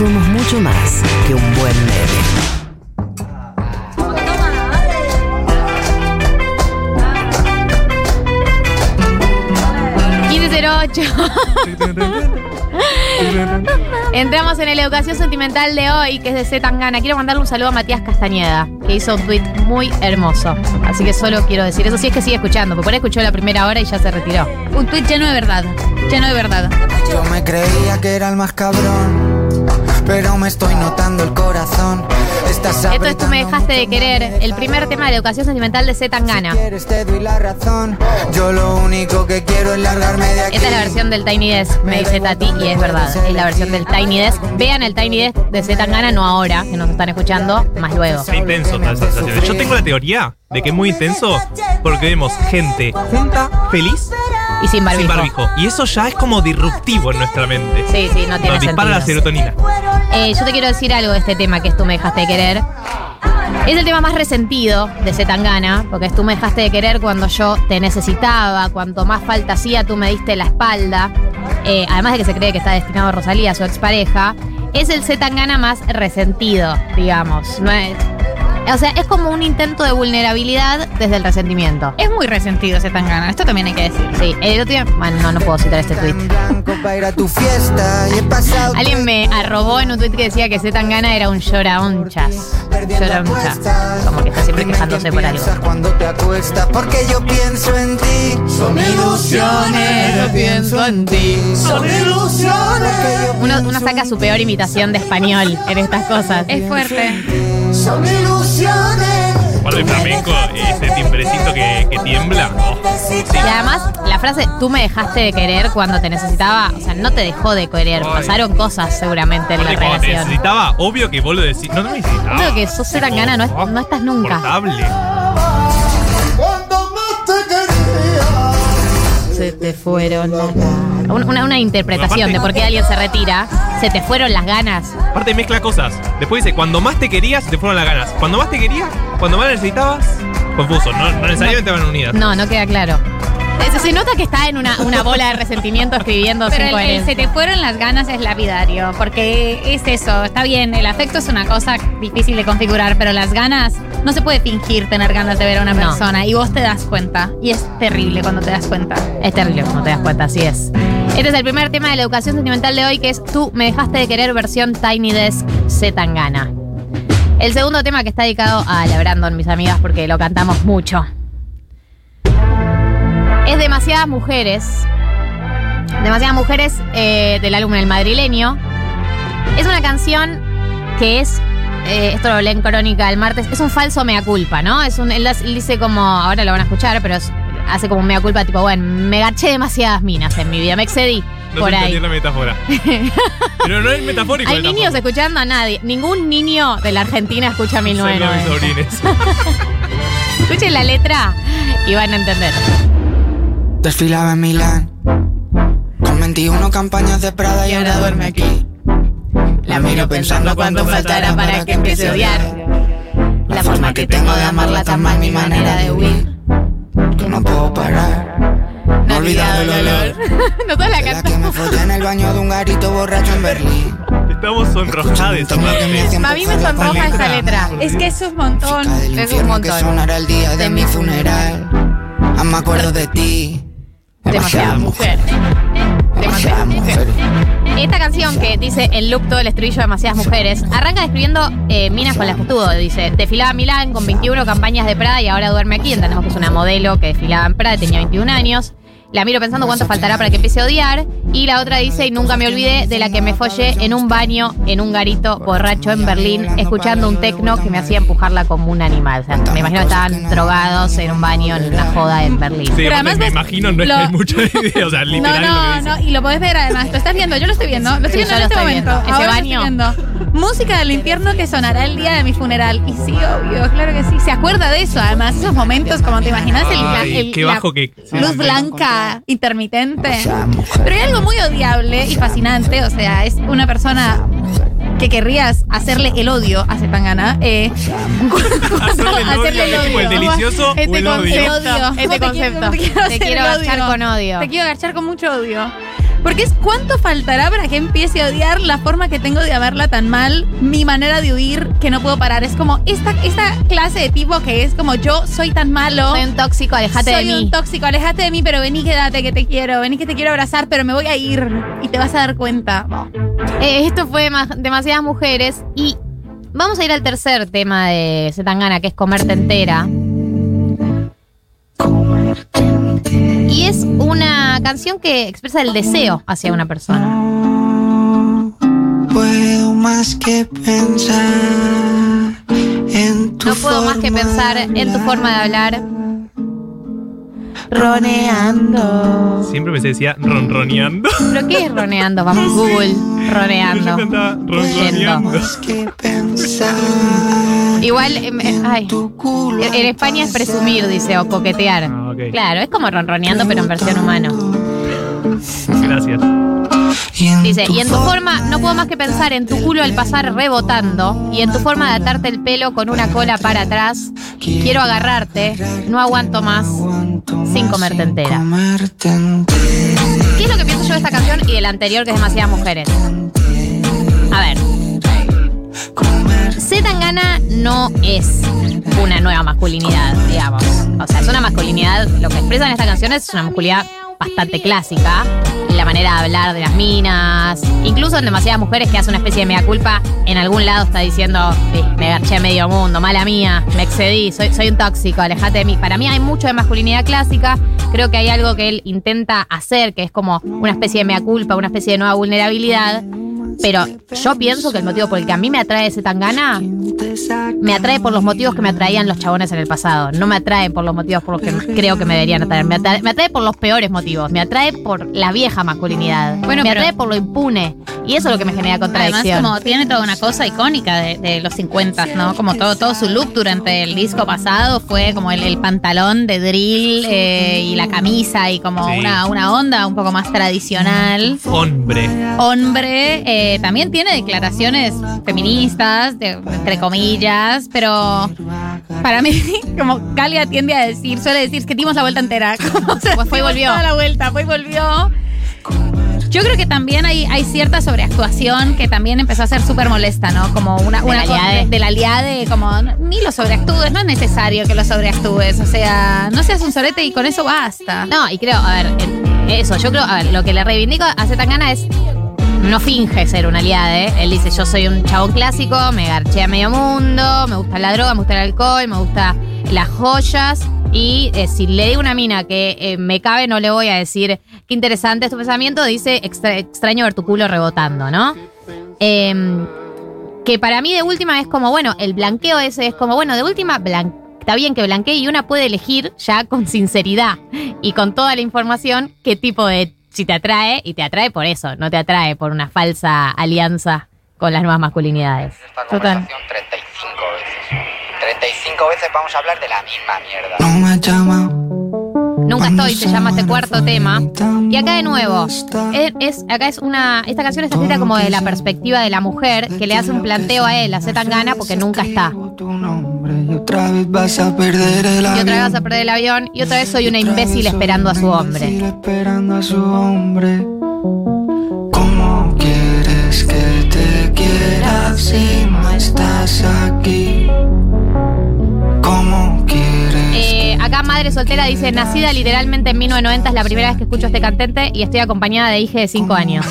Somos mucho más que un buen meme. Entramos en la educación sentimental de hoy, que es de Z Tangana. Quiero mandarle un saludo a Matías Castañeda, que hizo un tweet muy hermoso. Así que solo quiero decir eso. Si es que sigue escuchando, porque por ahí escuchó la primera hora y ya se retiró. Un tuit lleno de verdad. Lleno de verdad. Yo me creía que era el más cabrón, pero me estoy notando el corazón. Estás Esto es Tú me dejaste de querer, el primer tema de la educación sentimental de Z Tangana. Quieres, te doy la razón. Yo lo único que quiero es largarme de aquí. Esta es la versión del Tiny Desk, me dice Tati, y es verdad, es la versión del Tiny Desk. Vean el Tiny Desk de Z Tangana, no ahora, que nos están escuchando, más luego. Es intenso estas sensaciones. Yo tengo la teoría de que es muy intenso porque vemos gente junta, feliz, Y sin barbijo. sin barbijo. Y eso ya es como disruptivo en nuestra mente. Sí, sí, no tiene Nos dispara la sentido. serotonina. Eh, yo te quiero decir algo de este tema que es Tú me dejaste de querer. Es el tema más resentido de Zetangana, porque es Tú me dejaste de querer cuando yo te necesitaba, cuanto más falta hacía, tú me diste la espalda. Eh, además de que se cree que está destinado a Rosalía, su expareja. Es el Zetangana más resentido, digamos. No es, o sea, es como un intento de vulnerabilidad desde el resentimiento. Es muy resentido ese tangana. Esto también hay que decir. Sí, el otro día- bueno, no, no puedo citar este tweet. Alguien me arrobó en un tweet que decía que Zetangana era un lloraonchas. Lloraonchas. Como que está siempre quejándose por algo. Piensas cuando te acuestas porque yo pienso en ti. Son ilusiones, yo pienso en ti. Son ilusiones. Uno, uno saca su peor imitación de español en estas cosas. Es fuerte. Son ilusiones. Cuando el flamenco, ese timbrecito que, que tiembla. oh, Y además, la frase tú me dejaste de querer cuando te necesitaba, o sea, no te dejó de querer. Ay. Pasaron cosas seguramente en la te relación. necesitaba, obvio que vos lo decís. No, no me necesitaba. Obvio que sos Zetangana, no es- no estás nunca. Portable. Cuando más te quería. Se te fueron las Una, una interpretación Aparte- de por qué alguien se retira. Se te fueron las ganas. Aparte mezcla cosas. Después dice, cuando más te querías, te fueron las ganas. Cuando más te querías, cuando más necesitabas, confuso. No, no necesariamente van unidas. No, no queda claro. Se, se nota que está en una, una bola de resentimiento escribiendo Pero sin el, el coherencia. se te fueron las ganas es lapidario, porque es eso, está bien, el afecto es una cosa difícil de configurar, pero las ganas, no se puede fingir tener ganas de ver a una No. persona y vos te das cuenta, y es terrible cuando te das cuenta. Es terrible, como te das cuenta, así es. Este es el primer tema de la educación sentimental de hoy, que es Tú me dejaste de querer versión Tiny Desk Zetangana. El segundo tema que está dedicado a la Brandon, mis amigas, porque lo cantamos mucho. Es Demasiadas Mujeres. Demasiadas Mujeres eh, del álbum El Madrileño. Es una canción que es, eh, esto lo hablé en Crónica el martes, es un falso mea culpa, ¿no? Es un, él, él dice como, ahora lo van a escuchar, pero es- hace como mea culpa, tipo, bueno, me gaché demasiadas minas en mi vida, me excedí No por ahí. la metáfora. Pero no es metafórico. Hay niños tampoco. escuchando a nadie. Ningún niño de la Argentina escucha Solo mis 1990. sobrines. Escuchen la letra y van a entender. Desfilaba en Milán con 21 campañas de Prada y ahora duerme aquí. La miro pensando cuánto faltará para que empiece a odiar. La forma que tengo de amarla tan mal, mi manera de huir. Que no puedo parar. No he olvidado el olor. No toda la la que cantamos. me follé en el baño de un garito borracho en Berlín. Estamos sonrojados esa parte. A mí me sonroja esa letra. Es que es un montón. Chica del Es un infierno que montón. sonará el día de mi funeral. Ah, me acuerdo de ti. Demasiada mujer. Demasiadas mujeres. Esta canción que dice el loop todo el estribillo demasiadas mujeres, arranca describiendo eh, minas con las que estuvo. Dice, desfilaba en Milán con 21 campañas de Prada y ahora duerme aquí. Entendemos que es una modelo que desfilaba en Prada, tenía 21 años. La miro pensando cuánto faltará para que empiece a odiar. Y la otra dice, y nunca me olvidé de la que me follé en un baño, en un garito borracho en Berlín, escuchando un tecno que me hacía empujarla como un animal. O sea, me imagino que estaban drogados en un baño, en una joda en Berlín. Sí, Pero además me ves imagino, no es que hay mucha idea. O sea, No, literal lo que no, no, y lo podés ver además. Lo estás viendo, yo lo estoy viendo. Lo estoy viendo en este momento. viendo. Ese baño. viendo. Música del infierno que sonará el día de mi funeral. Y sí, obvio, claro que sí. Se acuerda de eso, además. Esos momentos, como te imaginas, el, la- Ay, el- qué la bajo que- luz blanca intermitente. Pero hay algo muy odiable y fascinante. O sea, es una persona que querrías hacerle el odio a Zetangana. Eh, Hacerle el odio, es tipo el delicioso Este o el odio. concepto, odio. este Te quiero- concepto. te quiero Te quiero agachar con odio. Te quiero agachar con mucho odio. Porque es cuánto faltará para que empiece a odiar la forma que tengo de amarla tan mal, mi manera de huir que no puedo parar. Es como esta, esta clase de tipo que es como yo soy tan malo. Soy un tóxico, alejate de Soy mí. un tóxico, alejate de mí, pero vení, quédate, que te quiero. Vení, que te quiero abrazar, pero me voy a ir. Y te vas a dar cuenta. Eh, esto fue ma- demasiadas mujeres y vamos a ir al tercer tema de Zetangana, que es comerte entera. Y es una canción que expresa el deseo hacia una persona. Puedo más que pensar en tu No puedo más que pensar en tu forma de hablar. Roneando. Siempre me decía ronroneando. ¿Pero qué es roneando? Vamos, Google, roneando. cantaba ronroneando. Igual, em, eh, ay, en España es presumir, dice, o coquetear. Ah. Claro, es como ronroneando, pero en versión humano. Gracias. Dice, y en tu forma, no puedo más que pensar en tu culo al pasar rebotando, y en tu forma de atarte el pelo con una cola para atrás. Quiero agarrarte, no aguanto más. sin comerte entera. ¿Qué es lo que pienso yo de esta canción y de la anterior, que es demasiadas mujeres? A ver, Z Tangana no es una nueva masculinidad, digamos. O sea, es una masculinidad, lo que expresa en esta canción es una masculinidad bastante clásica. La manera de hablar de las minas, incluso en demasiadas mujeres que hace una especie de mea culpa, en algún lado está diciendo, "Eh, me garché medio mundo, mala mía, me excedí, soy, soy un tóxico, alejate de mí. Para mí hay mucho de masculinidad clásica, creo que hay algo que él intenta hacer, que es como una especie de mea culpa, una especie de nueva vulnerabilidad. Pero yo pienso que el motivo por el que a mí me atrae ese tangana me atrae por los motivos que me atraían los chabones en el pasado. No me atrae por los motivos por los que creo que me deberían atraer. Me atrae, me atrae por los peores motivos. Me atrae por la vieja masculinidad. Bueno, me pero- atrae por lo impune. Y eso es lo que me genera Además, contradicción. como tiene toda una cosa icónica de, de los 50, ¿no? Como todo, todo su look durante el disco pasado fue como el, el pantalón de drill eh, y la camisa y como Sí. una, una onda un poco más tradicional. Hombre. Hombre, eh, también tiene declaraciones feministas, de- entre comillas, pero para mí, como Galia tiende a decir, suele decir que dimos la vuelta entera. Como, o sea, Pues fue y volvió. toda la vuelta, fue y volvió. Yo creo que también hay, hay cierta sobreactuación que también empezó a ser súper molesta, ¿no? Como una, De una la co- liade. de la liade, como ni lo sobreactúes, no es necesario que lo sobreactúes. O sea, no seas un sorete y con eso basta. No, y creo, a ver, eso, yo creo, a ver, lo que le reivindico a Zetangana es. No finge ser una aliada, ¿eh? Él dice, yo soy un chabón clásico, me garché a medio mundo, me gusta la droga, me gusta el alcohol, me gusta las joyas. Y eh, si le digo una mina que eh, me cabe, no le voy a decir qué interesante es tu pensamiento. Dice, "Extra- extraño ver tu culo rebotando, ¿no? Em, que para mí de última es como, bueno, el blanqueo ese es como, bueno, de última, blan- está bien que blanquee y una puede elegir ya con sinceridad y con toda la información qué tipo de, si te atrae, y te atrae por eso, no te atrae por una falsa alianza con las nuevas masculinidades. esta Total. conversación 35 veces. 35 veces vamos a hablar de la misma mierda. No me llama Nunca estoy, se llama este cuarto tema. Y acá de nuevo, es, es- acá es una, esta canción está escrita como de la perspectiva de la mujer que le hace un planteo a él, hace tan gana porque nunca está. Y otra vez vas a perder el Y otra vez avión. vas a perder el avión y otra vez soy una imbécil esperando a su hombre. esperando a su hombre. ¿Cómo quieres que te quiera si no estás aquí? ¿Cómo quieres? Eh, acá Madre Soltera dice, nacida literalmente en 1990 es la primera vez que escucho este cantante y estoy acompañada de hija de 5 años.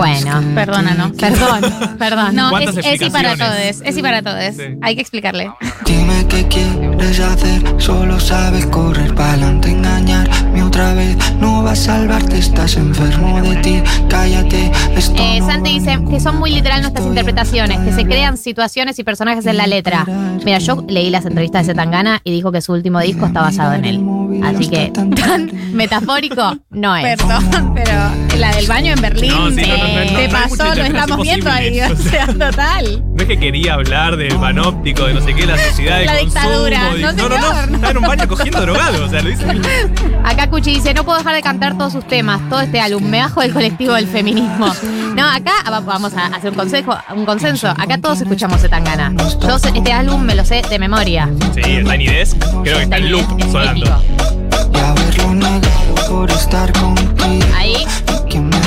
Bueno, ¿no? Perdón, perdón. No, ¿Cuántas es, es y para todos. Es y para todos. Sí. Hay que explicarle. Dime qué quieres hacer, solo sabes correr para adelante, engañarme otra vez. No va a salvarte, estás enfermo de ti. Cállate, esto Eh, Santi dice que son muy literal nuestras interpretaciones, que se crean situaciones y personajes en la letra. Mira, yo leí las entrevistas de Zetangana y dijo que su último disco está basado en él. Así que tan metafórico no es. Perdón, pero la del baño en Berlín No, sí, te, no, no, no, no, te no hay pasó, lo estamos viendo ahí. O sea, total. No es que quería hablar del panóptico, de no sé qué, la sociedad de La consumo. dictadura, de- no, no, no. Estaba en un baño cogiendo drogado. O sea, lo dice. Acá Cuchi dice, no puedo dejar de cantar todos sus temas, todo este álbum, me bajo del colectivo del feminismo. No, acá va- vamos a hacer un consejo, un consenso. Acá todos escuchamos Zetangana. Yo este álbum me lo sé de memoria. Sí, el Tiny Desk. Creo que está en loop sonando. épico. Y haberlo negado por estar contigo.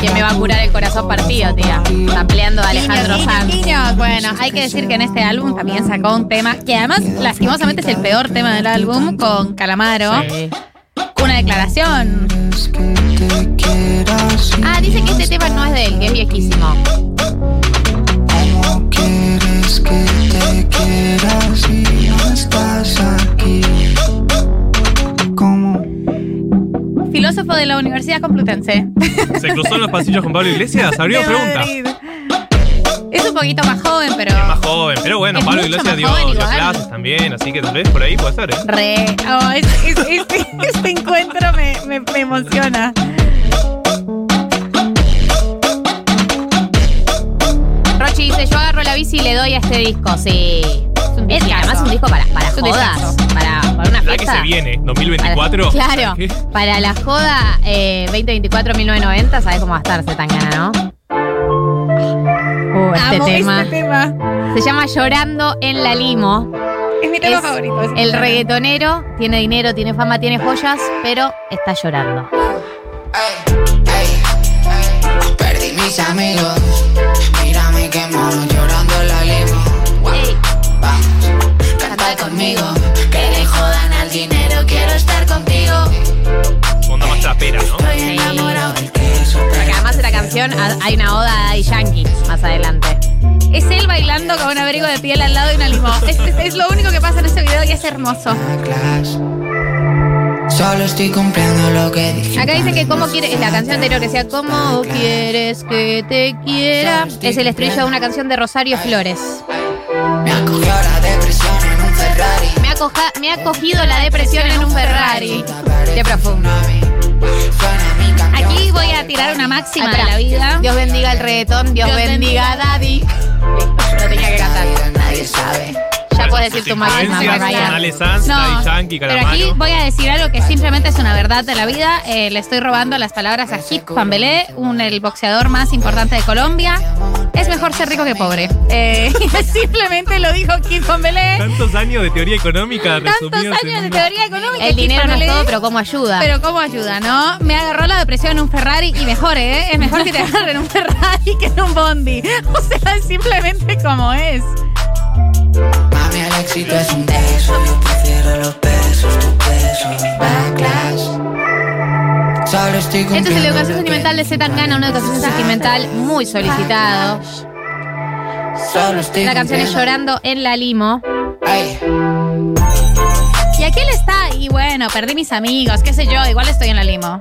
Ahí, Que me ¿Quién me va a curar el corazón partido, tía? Está peleando a Alejandro Sanz. Bueno, hay que decir que en este álbum también sacó un tema que además, lastimosamente, es el peor tema del álbum con Calamaro. Sí. Una declaración. Y Ah, dice que este tema no es de él, que es viejísimo. ¿Cómo quieres que te quieras si no estás aquí? Filósofo de la Universidad Complutense. ¿Se cruzó en los pasillos con Pablo Iglesias? Abrió pregunta. Es un poquito más joven, pero. Es más joven, pero bueno, Es Pablo Iglesias dio, dio clases también, así que tal vez por ahí puede ser, ¿eh? Re. Oh, es- es- este, este encuentro me, me- me emociona. Rochi dice, yo agarro la bici y le doy a este disco, sí. Es que además es un disco para, para Es un jodas, para, para una La que fiesta. se viene, 2024. Para- claro, ¿Qué? para la joda eh, 2024-1990, ¿sabes cómo va a estar Zetangana, no? Uh, este Amo tema. este tema. Se llama Llorando en la Limo. Es mi tema Es favorito. El reggaetonero tiene dinero, tiene fama, tiene joyas, pero está llorando. Perdí mis amigos. Mírame que mono llorando canción hay una oda a Daddy Yankee más adelante. Es él bailando con un abrigo de piel al lado de una limón. Es, es- es lo único que pasa en este video y es hermoso. Class. Solo estoy cumpliendo lo que dije. Acá dice que cómo quiere, la canción anterior que decía ¿Cómo quieres que te quiera? Es el estribillo de una canción de Rosario Flores. Me acogió la depresión en un Ferrari. Me ha cogido la depresión en un Ferrari. Qué profundo. Máxima de la vida. Dios bendiga el reggaetón, Dios, Dios bendiga a Daddy. Lo tenía que cantar. Nadie sabe. Ya puedes decir tu máxima, No, Yankee, pero aquí voy a decir algo que simplemente es una verdad de la vida. Eh, le estoy robando las palabras a Hip Pambelé, un, el boxeador más importante de Colombia. Es mejor ser rico que pobre. Eh, simplemente lo dijo Kid Pambelé. Tantos años de teoría económica Tantos en años de teoría económica. El dinero no es todo, pero cómo ayuda. Pero cómo ayuda, ¿no? Me agarró la depresión en un Ferrari y mejor, ¿eh? Es mejor que te agarren un Ferrari que en un Bondi. O sea, es simplemente como es. Este es el educación sentimental de Zetangana, una educación sentimental muy solicitado. La canción es Llorando en la Limo. Ay, Y aquel está, y bueno, perdí mis amigos, qué sé yo, igual estoy en la limo.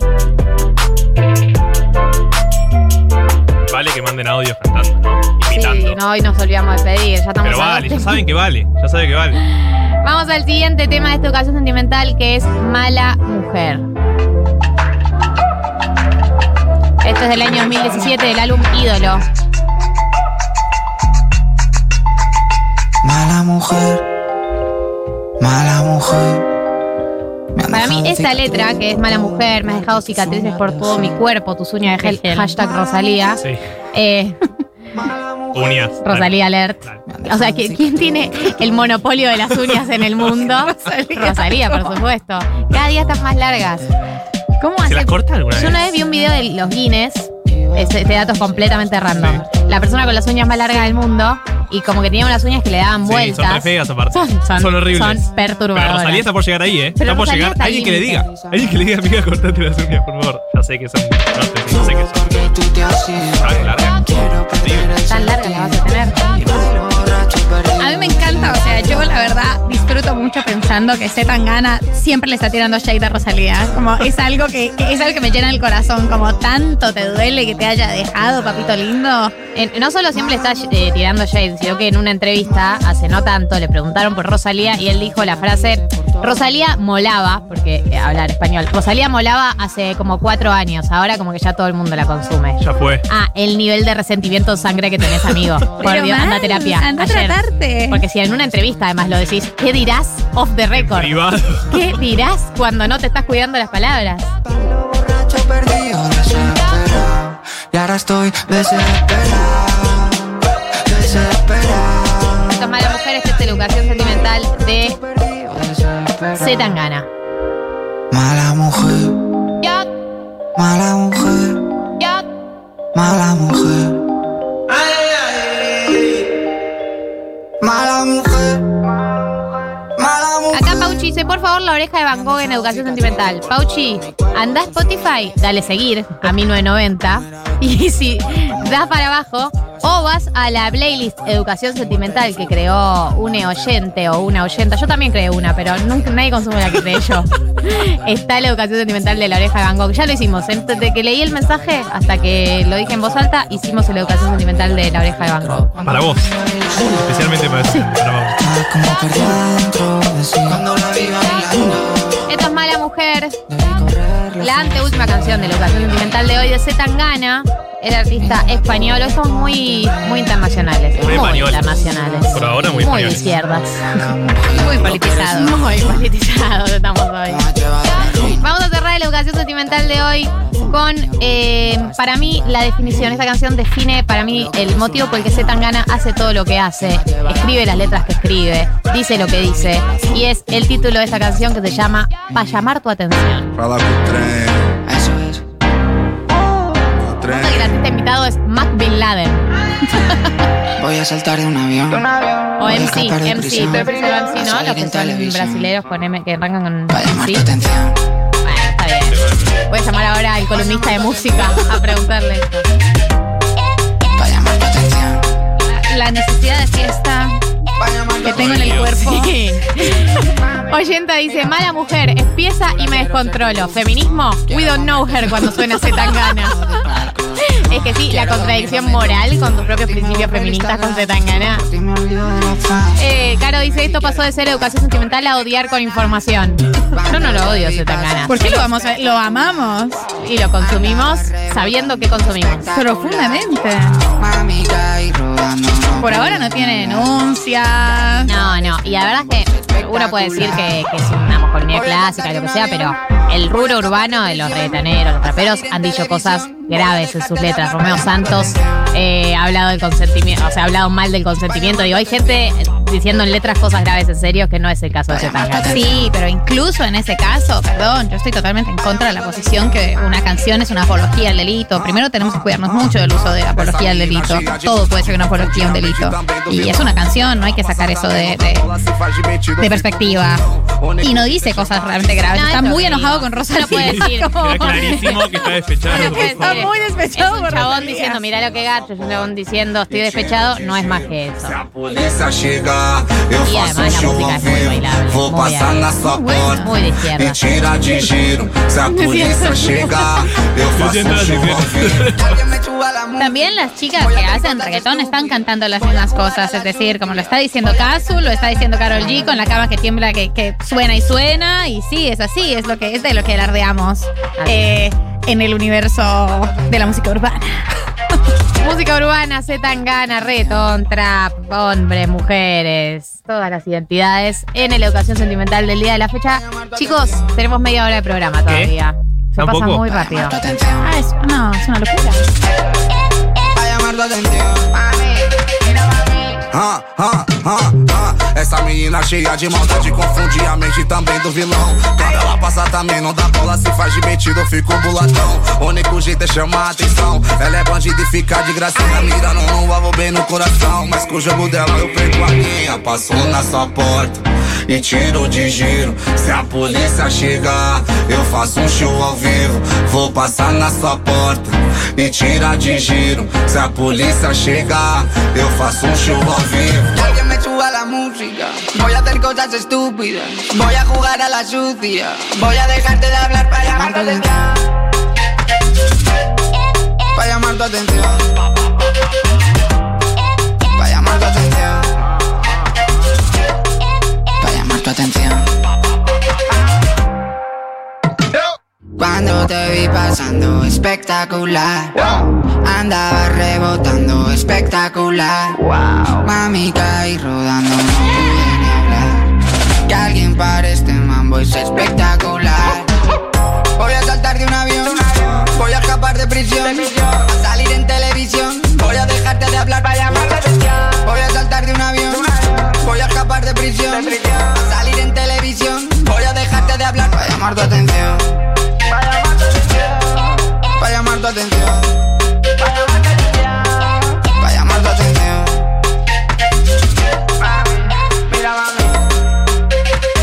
Vale que manden audios cantando, ¿no? Sí, Imitando. no, hoy nos olvidamos de pedir, ya estamos Pero vale, ya saben que vale, ya saben que vale. Vamos al siguiente tema de esta educación sentimental que es Mala Mujer. Esto es del año 2017 del álbum Ídolo. Mala mujer, mala mujer. Para mí esta letra, que es Mala Mujer, me has dejado cicatrices por todo mi cuerpo, tus uñas de gel, hashtag Rosalía. Sí. Eh, Uñas. Rosalía Alert. O sea, ¿qui- ¿quién tiene el monopolio de las uñas en el mundo? Rosalía. por supuesto. Cada día están más largas. ¿Cómo ¿Se hace? las corta alguna Yo vez? una vez vi un video de los Guinness. Este, este dato es completamente random. La persona con las uñas más largas del mundo y como que tenía unas uñas que le daban Sí, vueltas. son re feas aparte. Son- son- horribles. son perturbadoras. Pero Rosalía está por llegar ahí, ¿eh? Pero está por Rosalía llegar. está Alguien que le diga. Alguien que le diga, amiga, cortate las uñas, por favor. Ya sé que son. No sé, sé qué son. perder el Tan largas las vas a tener. A mí me encanta, o sea, yo la verdad disfruto mucho pensando que Z Tangana siempre le está tirando shade a Rosalía. Como es algo que, que es algo que me llena el corazón, como tanto te duele que te haya dejado, papito lindo. En- no solo siempre está eh, tirando shade, sino que en una entrevista hace no tanto le preguntaron por Rosalía y él dijo la frase Rosalía molaba, porque eh, hablar español, Rosalía molaba hace como cuatro años, ahora como que ya todo el mundo la consume. Ya fue. Ah, el nivel de resentimiento en sangre que tenés, amigo. Por Dios, anda a terapia. anda a Porque si en una entrevista además lo decís, ¿qué dirás off the record? Privado. ¿Qué dirás cuando no te estás cuidando las palabras? Y ahora estoy desesperado, desesperado. Esto es Mala Mujer, esta es educación sentimental de desesperado. Z Tangana. Mala mujer, mala mujer. Mala mujer. Por favor, la oreja de Van Gogh en educación sentimental. Pauchi, anda a Spotify, dale seguir a 1990. Y si das para abajo, o vas a la playlist Educación Sentimental que creó un oyente o una oyenta. Yo también creé una, pero nunca nadie consume la que creé yo. Está la Educación Sentimental de la oreja de Van Gogh. Ya lo hicimos. Desde que leí el mensaje hasta que lo dije en voz alta, hicimos la Educación Sentimental de la oreja de Van Gogh. Para vos. Especialmente para, vos. Sí. Cuando la vi bailando, Esto es Mala Mujer. La anteúltima canción de la educación sentimental de hoy de Z Tangana, el artista español. Hoy somos muy, muy internacionales. Muy españoles. internacionales. Por ahora muy Muy de españoles. izquierdas. Muy politizado. Muy politizados estamos hoy. Vamos a cerrar la educación sentimental de hoy con, eh, para mí, la definición. Esta canción define para mí el motivo por el que Z Tangana hace todo lo que hace, escribe las letras que escribe, dice lo que dice, y es el título de esta canción que se llama Pa' llamar tu atención. Fala que el artista invitado es Mac Bin Laden. Voy a saltar de un avión. O MC, MC, pero MC no, los que son brasileños con M, que arrancan con Para llamar tu atención. Bueno, está bien. Voy a llamar ahora al columnista de música a preguntarle esto. Para llamar tu atención. La necesidad de fiesta que tengo en el cuerpo. Sí. Oyenta dice, mala mujer, es pieza y me descontrolo. Feminismo, we don't know her cuando suena Z Tangana. Es que sí, la contradicción moral con tus propios principios feministas con Z Tangana. Y me olvido de la fama. Eh, Caro dice, esto pasó de ser educación sentimental a odiar con información. Yo no lo odio, Z Tangana. ¿Por qué lo vamos a, lo amamos? Y lo consumimos sabiendo que consumimos. Profundamente. Por ahora no tiene denuncias. No, no. Y la verdad es que uno puede decir que, que es una masculinidad clásica, lo que sea, pero el rubro urbano de los reggaetoneros, los raperos, han dicho cosas graves en sus letras. Romeo Santos eh, ha hablado del consentimiento, o sea, ha hablado mal del consentimiento. Digo, hay gente diciendo en letras cosas graves en serio que no es el caso de Zetangana. Sí, pero incluso en ese caso, perdón, yo estoy totalmente en contra de la posición que una canción es una apología al delito. Primero tenemos que cuidarnos mucho del uso de apología al delito. Todo puede ser una apología a un delito. Y es una canción, no hay que sacar eso de, de- de perspectiva. Y no dice cosas realmente graves. No, Está muy enojado con Rosa No puede decir. Queda clarísimo que está despechado. No ser. muy despechado Es un por chabón diciendo, mira lo que gacho, es un chabón diciendo, estoy despechado, no es más que eso. Eu E faço además um la show música ao es muy vivo. bailable, Vou passar na sua muy- porta muy de izquierda. e tira de giro. Se a polícia chegar, eu faço siento um la show ao izquierda. vivo. Alguien me suba la música. También las chicas que hacen reggaetón están cantando las mismas cosas, es decir, como lo está diciendo Kazu, lo está diciendo Carol G con la cama que tiembla, que, que suena y suena, y sí, es así, es lo que es de lo que alardeamos eh, en el universo de la música urbana. Música urbana, Z Tangana, reggaetón, trap, hombres, mujeres, todas las identidades en la educación sentimental del día de la fecha. Chicos, tenemos media hora de programa todavía. Se pasa ¿Tampoco? muy rápido. Ah, es, no, es una locura. Essa menina cheia de maldade confunde a mente também do vilão. Quando ela passa também não dá bola, se faz de metido, fico buladão. O único jeito é chamar a atenção. Ela é bandida e fica de gracinha, mirando no alvo bem no coração. Mas com o jogo dela eu perco a linha. Passo na sua porta e tiro de giro. Se a polícia chegar, eu faço um show ao vivo. Vou passar na sua porta e tira de giro. Se a polícia chegar, eu faço um show ao vivo. Alguien me suba la música. Voy a hacer cosas estúpidas. Voy a jugar a la sucia. Voy a dejarte de hablar para llamar tu atención. Para llamar tu atención. atención. Cuando te vi pasando espectacular, andaba rebotando espectacular. Mami caí rodando, no hablar. Que alguien pare este mambo es espectacular. Voy a saltar de un avión, voy a escapar de prisión, a salir en televisión. Voy a dejarte de hablar para llamar la. Voy a saltar de un avión Voy a escapar de prisión, a salir en televisión. Voy a dejarte de hablar para llamar tu atención. Para llamar tu atención.